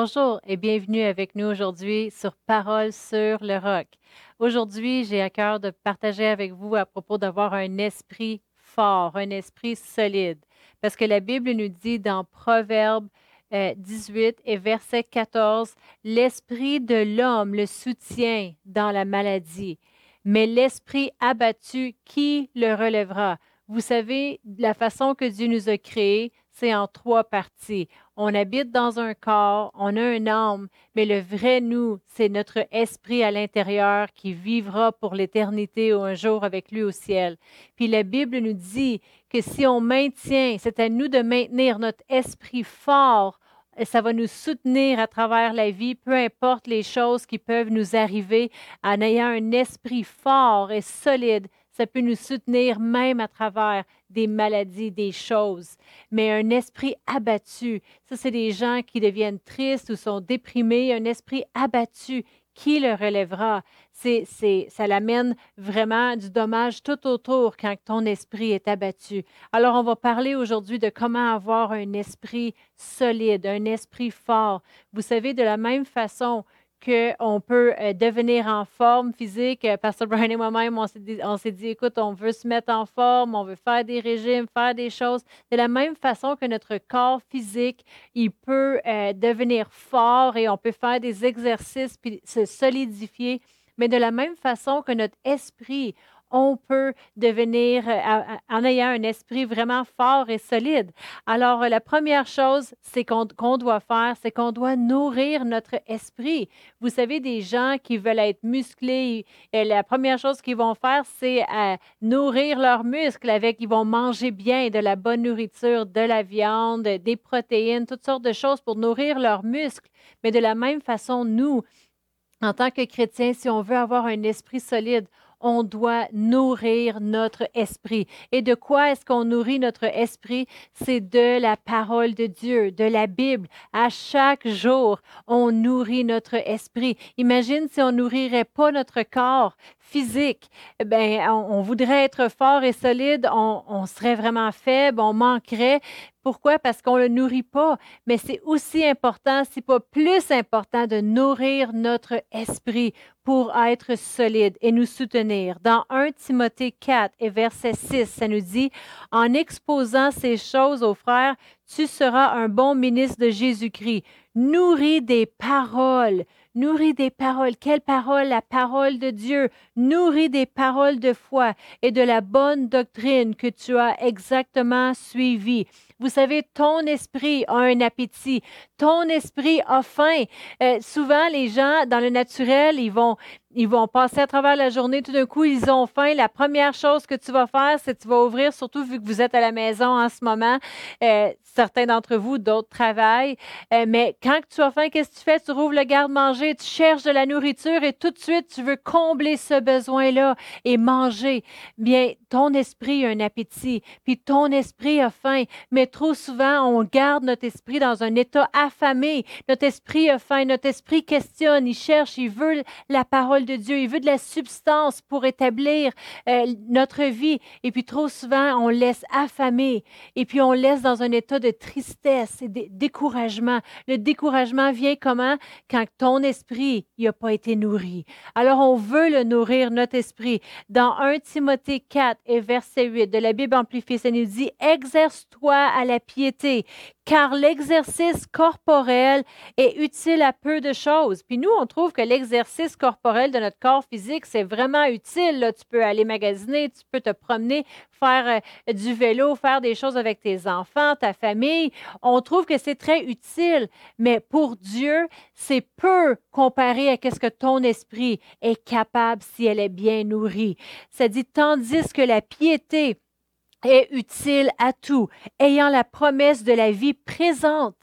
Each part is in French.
Bonjour et bienvenue avec nous aujourd'hui sur Parole sur le roc. Aujourd'hui, j'ai à cœur de partager avec vous à propos d'avoir un esprit fort, un esprit solide. Parce que la Bible nous dit dans Proverbe 18 euh, et verset 14, L'esprit de l'homme le soutient dans la maladie, mais l'esprit abattu, qui le relèvera? Vous savez, la façon que Dieu nous a créés, en trois parties. On habite dans un corps, on a un âme, mais le vrai nous, c'est notre esprit à l'intérieur qui vivra pour l'éternité ou un jour avec lui au ciel. Puis la Bible nous dit que si on maintient, c'est à nous de maintenir notre esprit fort, ça va nous soutenir à travers la vie, peu importe les choses qui peuvent nous arriver, en ayant un esprit fort et solide. Ça peut nous soutenir même à travers des maladies, des choses. Mais un esprit abattu, ça, c'est des gens qui deviennent tristes ou sont déprimés. Un esprit abattu, qui le relèvera? C'est, c'est, ça l'amène vraiment du dommage tout autour quand ton esprit est abattu. Alors, on va parler aujourd'hui de comment avoir un esprit solide, un esprit fort. Vous savez, de la même façon qu'on peut euh, devenir en forme physique. Euh, Pasteur Brian et moi-même, on s'est dit, écoute, on veut se mettre en forme, on veut faire des régimes, faire des choses. De la même façon que notre corps physique, il peut euh, devenir fort et on peut faire des exercices puis se solidifier. Mais de la même façon que notre esprit, on peut devenir euh, en ayant un esprit vraiment fort et solide. Alors, la première chose c'est qu'on doit faire, c'est qu'on doit nourrir notre esprit. Vous savez, des gens qui veulent être musclés, et la première chose qu'ils vont faire, c'est euh, nourrir leurs muscles avec, ils vont manger bien de la bonne nourriture, de la viande, des protéines, toutes sortes de choses pour nourrir leurs muscles. Mais de la même façon, nous, en tant que chrétiens, si on veut avoir un esprit solide, on doit nourrir notre esprit. Et de quoi est-ce qu'on nourrit notre esprit? C'est de la parole de Dieu, de la Bible. À chaque jour, on nourrit notre esprit. Imagine si on nourrirait pas notre corps physique, ben, on, voudrait être fort et solide, on, on, serait vraiment faible, on manquerait. Pourquoi? Parce qu'on ne le nourrit pas. Mais c'est aussi important, si pas plus important, de nourrir notre esprit pour être solide et nous soutenir. Dans 1 Timothée 4 et verset 6, ça nous dit, en exposant ces choses aux frères, tu seras un bon ministre de Jésus-Christ, nourri des paroles Nourris des paroles. Quelle parole? La parole de Dieu. Nourris des paroles de foi et de la bonne doctrine que tu as exactement suivie. Vous savez, ton esprit a un appétit. Ton esprit a faim. Euh, souvent, les gens, dans le naturel, ils vont, ils vont passer à travers la journée, tout d'un coup, ils ont faim. La première chose que tu vas faire, c'est que tu vas ouvrir, surtout vu que vous êtes à la maison en ce moment. Euh, certains d'entre vous, d'autres travaillent. Euh, mais quand tu as faim, qu'est-ce que tu fais? Tu rouvres le garde-manger, tu cherches de la nourriture et tout de suite, tu veux combler ce besoin-là et manger. Bien, ton esprit a un appétit, puis ton esprit a faim. Mais trop souvent, on garde notre esprit dans un état affamé. Notre esprit a faim, notre esprit questionne, il cherche, il veut la parole de Dieu. Il veut de la substance pour établir euh, notre vie. Et puis trop souvent, on laisse affamer. Et puis on laisse dans un état de tristesse et de découragement. Le découragement vient comment? Quand ton esprit n'a pas été nourri. Alors on veut le nourrir, notre esprit. Dans 1 Timothée 4 et verset 8 de la Bible amplifiée, ça nous dit, exerce-toi à la piété car l'exercice corporel est utile à peu de choses. Puis nous, on trouve que l'exercice corporel de notre corps physique, c'est vraiment utile. Là. Tu peux aller magasiner, tu peux te promener, faire euh, du vélo, faire des choses avec tes enfants, ta famille. On trouve que c'est très utile, mais pour Dieu, c'est peu comparé à ce que ton esprit est capable si elle est bien nourrie. Ça dit, tandis que la piété, est utile à tout, ayant la promesse de la vie présente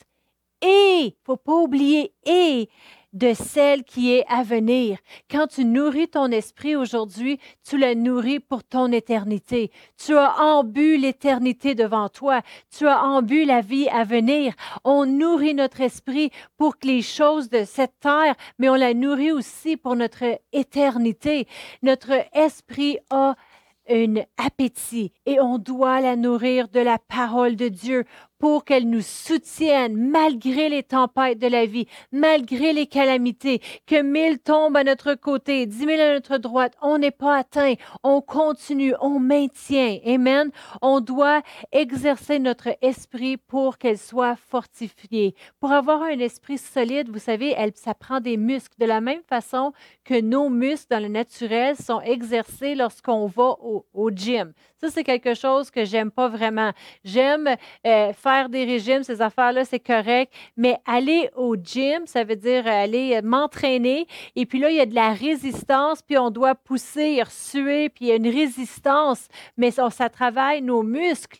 et, faut pas oublier, et de celle qui est à venir. Quand tu nourris ton esprit aujourd'hui, tu le nourris pour ton éternité. Tu as embu l'éternité devant toi. Tu as embu la vie à venir. On nourrit notre esprit pour que les choses de cette terre, mais on la nourrit aussi pour notre éternité. Notre esprit a un appétit et on doit la nourrir de la parole de Dieu pour qu'elle nous soutienne malgré les tempêtes de la vie, malgré les calamités, que mille tombent à notre côté, dix mille à notre droite. On n'est pas atteint. On continue, on maintient. Amen. On doit exercer notre esprit pour qu'elle soit fortifiée. Pour avoir un esprit solide, vous savez, elle, ça prend des muscles. De la même façon que nos muscles dans le naturel sont exercés lorsqu'on va au, au gym. Ça, c'est quelque chose que j'aime pas vraiment. J'aime euh, faire des régimes, ces affaires-là, c'est correct, mais aller au gym, ça veut dire aller m'entraîner, et puis là, il y a de la résistance, puis on doit pousser, suer, puis il y a une résistance, mais ça, ça travaille nos muscles.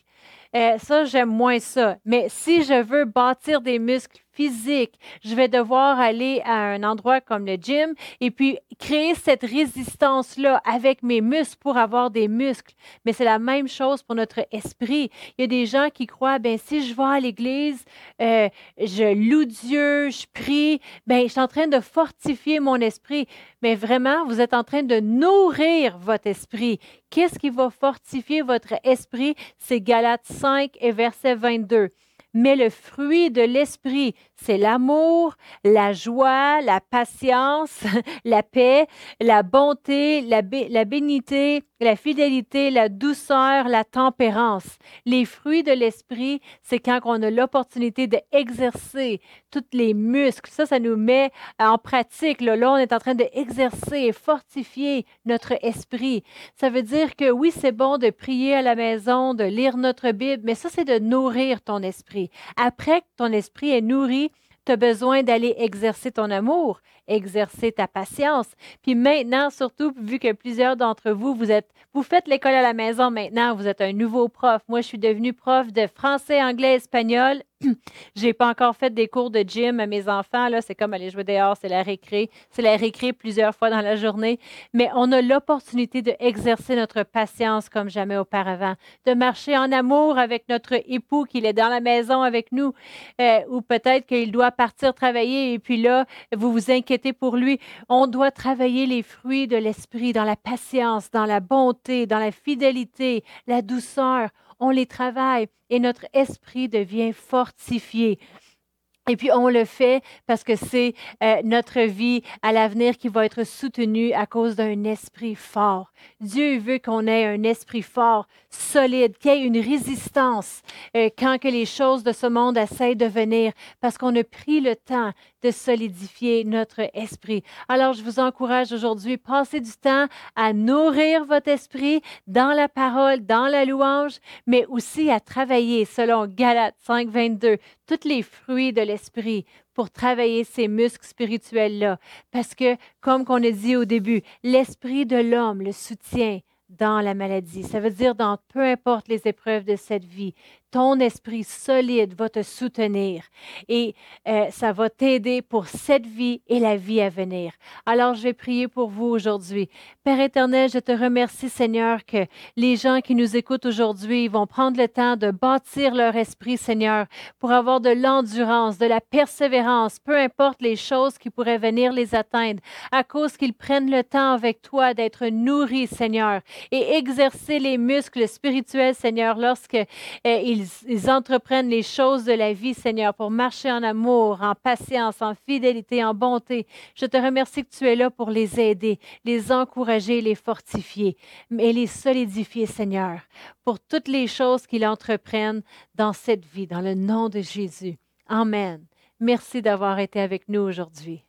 Euh, ça, j'aime moins ça. Mais si je veux bâtir des muscles physique. Je vais devoir aller à un endroit comme le gym et puis créer cette résistance-là avec mes muscles pour avoir des muscles. Mais c'est la même chose pour notre esprit. Il y a des gens qui croient, ben si je vais à l'église, euh, je loue Dieu, je prie, ben je suis en train de fortifier mon esprit. Mais vraiment, vous êtes en train de nourrir votre esprit. Qu'est-ce qui va fortifier votre esprit? C'est Galates 5 et verset 22 mais le fruit de l'esprit, c'est l'amour, la joie, la patience, la paix, la bonté, la, la bénité, la fidélité, la douceur, la tempérance. Les fruits de l'esprit, c'est quand on a l'opportunité d'exercer tous les muscles. Ça, ça nous met en pratique. Là, là on est en train d'exercer et fortifier notre esprit. Ça veut dire que oui, c'est bon de prier à la maison, de lire notre Bible, mais ça, c'est de nourrir ton esprit. Après que ton esprit est nourri, tu as besoin d'aller exercer ton amour, exercer ta patience. Puis maintenant, surtout, vu que plusieurs d'entre vous, vous êtes, vous faites l'école à la maison maintenant, vous êtes un nouveau prof. Moi, je suis devenue prof de français, anglais, espagnol j'ai pas encore fait des cours de gym à mes enfants. Là, c'est comme aller jouer dehors, c'est la récré. C'est la récré plusieurs fois dans la journée. Mais on a l'opportunité d'exercer notre patience comme jamais auparavant, de marcher en amour avec notre époux qui est dans la maison avec nous, euh, ou peut-être qu'il doit partir travailler et puis là, vous vous inquiétez pour lui. On doit travailler les fruits de l'esprit dans la patience, dans la bonté, dans la fidélité, la douceur on les travaille et notre esprit devient fortifié. Et puis on le fait parce que c'est euh, notre vie à l'avenir qui va être soutenue à cause d'un esprit fort. Dieu veut qu'on ait un esprit fort, solide, qu'il y ait une résistance euh, quand que les choses de ce monde essaient de venir, parce qu'on a pris le temps de solidifier notre esprit. Alors je vous encourage aujourd'hui, passez du temps à nourrir votre esprit dans la parole, dans la louange, mais aussi à travailler selon Galates 5, 22, tous les fruits de l'esprit pour travailler ces muscles spirituels-là. Parce que, comme qu'on a dit au début, l'esprit de l'homme le soutient dans la maladie. Ça veut dire dans peu importe les épreuves de cette vie ton esprit solide va te soutenir et euh, ça va t'aider pour cette vie et la vie à venir. Alors, je vais prier pour vous aujourd'hui. Père éternel, je te remercie, Seigneur, que les gens qui nous écoutent aujourd'hui vont prendre le temps de bâtir leur esprit, Seigneur, pour avoir de l'endurance, de la persévérance, peu importe les choses qui pourraient venir les atteindre, à cause qu'ils prennent le temps avec toi d'être nourris, Seigneur, et exercer les muscles spirituels, Seigneur, lorsque euh, ils ils, entreprennent les choses de la vie, Seigneur, pour marcher en amour, en patience, en fidélité, en bonté. Je te remercie que tu es là pour les aider, les encourager, les fortifier, mais les solidifier, Seigneur, pour toutes les choses qu'ils entreprennent dans cette vie, dans le nom de Jésus. Amen. Merci d'avoir été avec nous aujourd'hui.